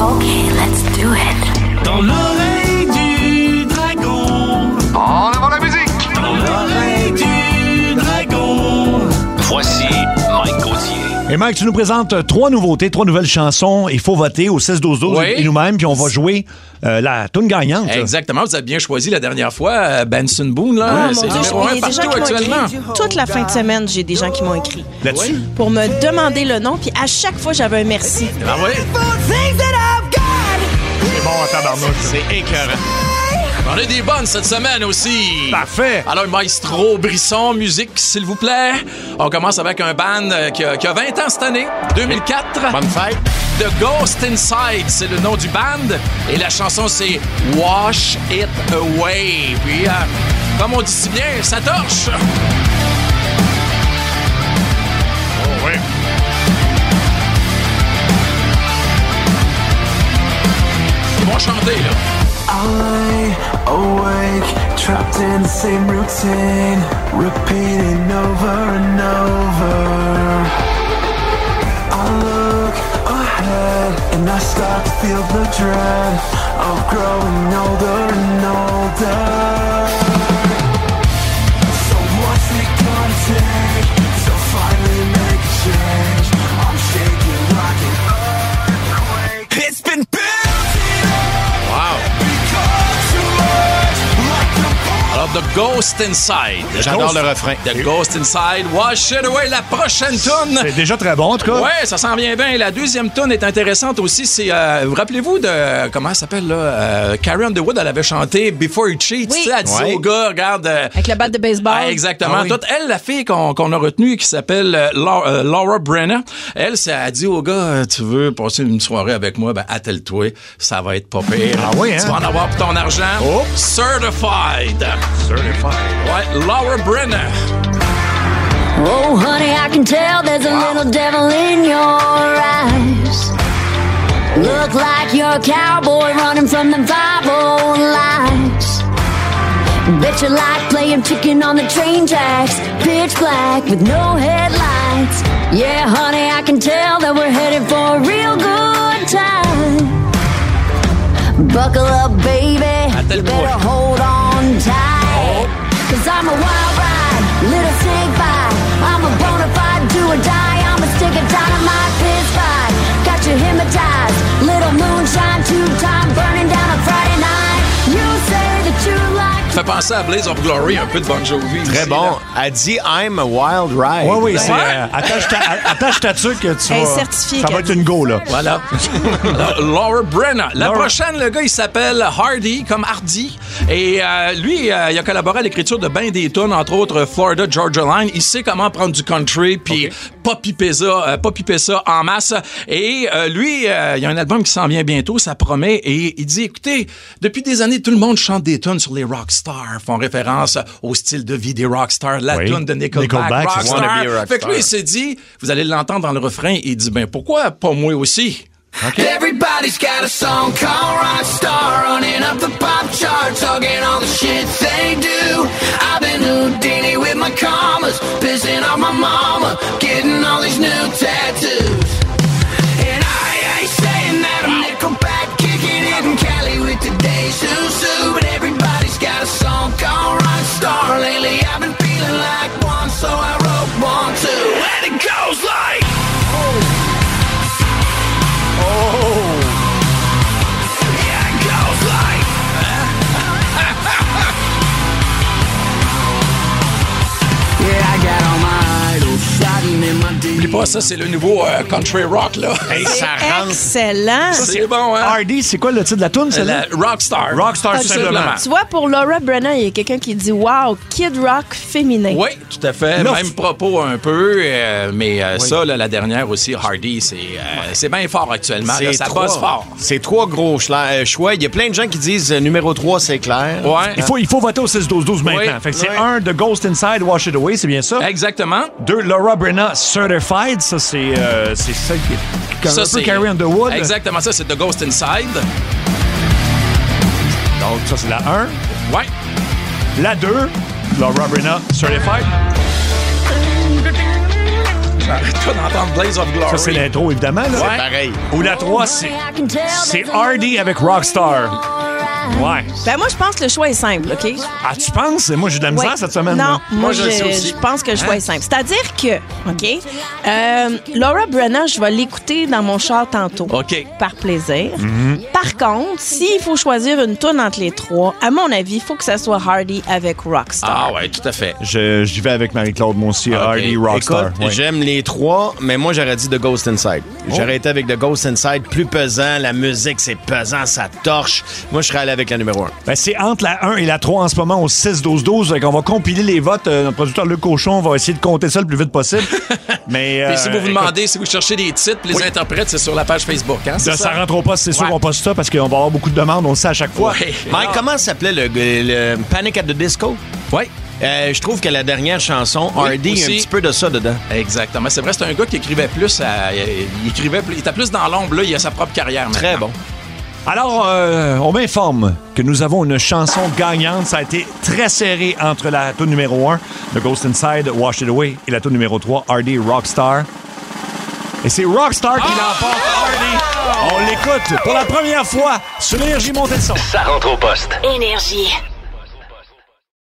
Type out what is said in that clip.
Okay, let's do it. L'oreille Et Mike, tu nous présentes euh, trois nouveautés, trois nouvelles chansons. Il faut voter au 16-12-12 Oui. et nous-mêmes, puis on va jouer euh, la tune gagnante. Exactement, vous avez bien choisi la dernière fois. euh, Benson Boone, là, Ah, c'est mon Dieu, numéro un partout actuellement. écrit. Toute la fin de semaine, j'ai des gens qui m'ont écrit Là-dessus. pour me demander le nom, puis à chaque fois, j'avais un merci. Ah oui? C'est bon à tabarnouche. C'est écœurant. On a des bonnes cette semaine aussi. Parfait. Alors, Maestro Brisson, musique, s'il vous plaît. On commence avec un band euh, qui a, qui a 20 ans cette année, 2004. Bonne fête. The Ghost Inside, c'est le nom du band. Et la chanson, c'est Wash It Away. Puis, euh, comme on dit si bien, ça torche. Oh, oui. Ils vont chanter, là. I awake, trapped in the same routine, repeating over and over. I look ahead and I start to feel the dread of growing older and older. The Ghost Inside. J'adore le refrain. The Ghost Inside, Wash It Away, la prochaine tune. C'est déjà très bon, en tout cas. Ouais, ça s'en vient bien. La deuxième tune est intéressante aussi. C'est, euh, vous rappelez-vous de comment elle s'appelle là euh, Carrie Underwood, elle avait chanté Before It Cheats. Oui. tu sais, Elle disait Ouais. au gars, regarde. euh, Avec le bat de baseball. ah, exactement. Ah oui. Toute elle, la fille qu'on qu'on a retenue, qui s'appelle euh, Laura, euh, Laura Brenner, elle, ça a dit au gars, tu veux passer une soirée avec moi, ben attelle-toi, ça va être pas pire. Ah oui, hein? Tu vas en avoir pour ton argent. Oh. Certified. Certified. Ouais, Laura Brenner. Oh, honey, I can tell there's a little devil in your eyes. Look like you're a cowboy running from five old lights. Bet you like playing chicken on the train tracks, pitch black with no headlights. Yeah, honey, I can tell that we're headed for a real good time. Buckle up, baby. You better hold on tight. Cause I'm a wild ride, little snake bite. Penser à Blaze of Glory, un peu de Bon Jovi. Très ici, bon. là. Elle dit I'm a wild ride. Oui, oui, c'est. Euh, attache, ta, attache ta tuque, tu vas- certifiée Ça va être une go, là. Voilà. Alors, Laura Brenner. La Laura- prochaine, le gars, il s'appelle Hardy, comme Hardy. Et euh, lui, euh, il a collaboré à l'écriture de ben des tunes, entre autres Florida Georgia Line. Il sait comment prendre du country, puis pas piper ça, euh, pas piper ça en masse. Et euh, lui, euh, il y a un album qui s'en vient bientôt, ça promet. Et il dit, écoutez, depuis des années, tout le monde chante des tunes sur les rockstars, font référence au style de vie des rockstars, la Oui. tune de Nickelback, Nickelback, rockstar. Wanna be a Fait que lui, il s'est dit, vous allez l'entendre dans le refrain, il dit, ben pourquoi pas moi aussi? Everybody's got a song called Rockstar running up the pop charts, talking all the shit they do. I've been Houdini with my commas, pissing off my mama, getting all these new tattoos. Oublie pas, ça, c'est le nouveau euh, country rock, là. Hey, ça rentre. Excellent. c'est bon, hein? Hardy, c'est quoi le titre de la tune, celle-là? Rockstar. Rockstar, tout simplement. Tu vois, pour Laura Brennan, il y a quelqu'un qui dit Wow, Kid Rock féminin. Oui, tout à fait. Là, Même propos un peu. euh, mais euh, ça, là, la dernière aussi, Hardy, c'est euh, c'est bien fort actuellement. là, ça trois- bosse fort. C'est trois gros euh, choix. Il y a plein de gens qui disent euh, numéro 3, c'est clair. Ouais. Il faut, il faut voter au 6-12-12 maintenant. Oui. Fait que c'est Oui. un, The Ghost Inside, Wash It Away, c'est bien ça? Exactement. Deux, Laura Brenna, Certified, ça, c'est euh, c'est celle qui est Ça, un peu c'est- Carrie Underwood. Exactement ça, c'est The Ghost Inside. Donc, ça, c'est la 1. Ouais. La 2, Laura Brenna, Certified. J'arrête d'entendre Blaze of Glory. Ça, c'est l'intro, évidemment. Là. Ouais. Pareil. Ou la 3, c'est c'est Hardy avec Rockstar. Ouais. Ben moi, je pense que le choix est simple, OK? Ah, tu penses? Moi, j'ai de la misère Ouais. cette semaine. Non, là. moi, Moi, je le sais je, aussi. je pense que le choix est simple. C'est-à-dire que, OK, euh, Laura Brennan, je vais l'écouter dans mon char tantôt. OK. Par plaisir. Mhm. Par contre, s'il faut choisir une tune entre les trois, à mon avis, il faut que ça soit Hardy avec Rockstar. Ah ouais, tout à fait. Je- J'y vais avec Marie-Claude, moi aussi. Ok. Hardy, Rockstar. Écoute, ouais. j'aime les trois, mais moi, j'aurais dit The Ghost Inside. J'aurais été avec The Ghost Inside, plus pesant. La musique, c'est pesant, ça torche. Moi, je serais allé avec la numéro un. Ben, c'est entre la 1 et la 3 en ce moment au 6-12-12. Fait qu'on va compiler les votes. Euh, notre producteur Luc Cochon va essayer de compter ça le plus vite possible. Mais si euh, vous vous écoute, demandez, si vous cherchez des titres, puis les Oui. interprètes, c'est sur la page Facebook. Hein, de ça? ça rentre pas, c'est sûr Ouais. qu'on poste ça parce qu'on va avoir beaucoup de demandes, on le sait à chaque fois. Ouais. Mike, comment s'appelait le, le Panic at the Disco? Ouais. Euh, je trouve que la dernière chanson, Oui, Hardy, il y a un petit peu de ça dedans. Exactement. C'est vrai, c'est un gars qui écrivait plus. à- il écrivait plus. Il était plus dans l'ombre. Là, il a sa propre carrière. Très maintenant. bon. Alors, euh, on m'informe que nous avons une chanson gagnante. Ça a été très serré entre la tune numéro 1, The Ghost Inside, Wash It Away, et la tune numéro 3, Hardy Rockstar. Et c'est Rockstar qui l'emporte, Hardy. On l'écoute pour la première fois sur l'énergie montée de son. Ça rentre au poste. Énergie.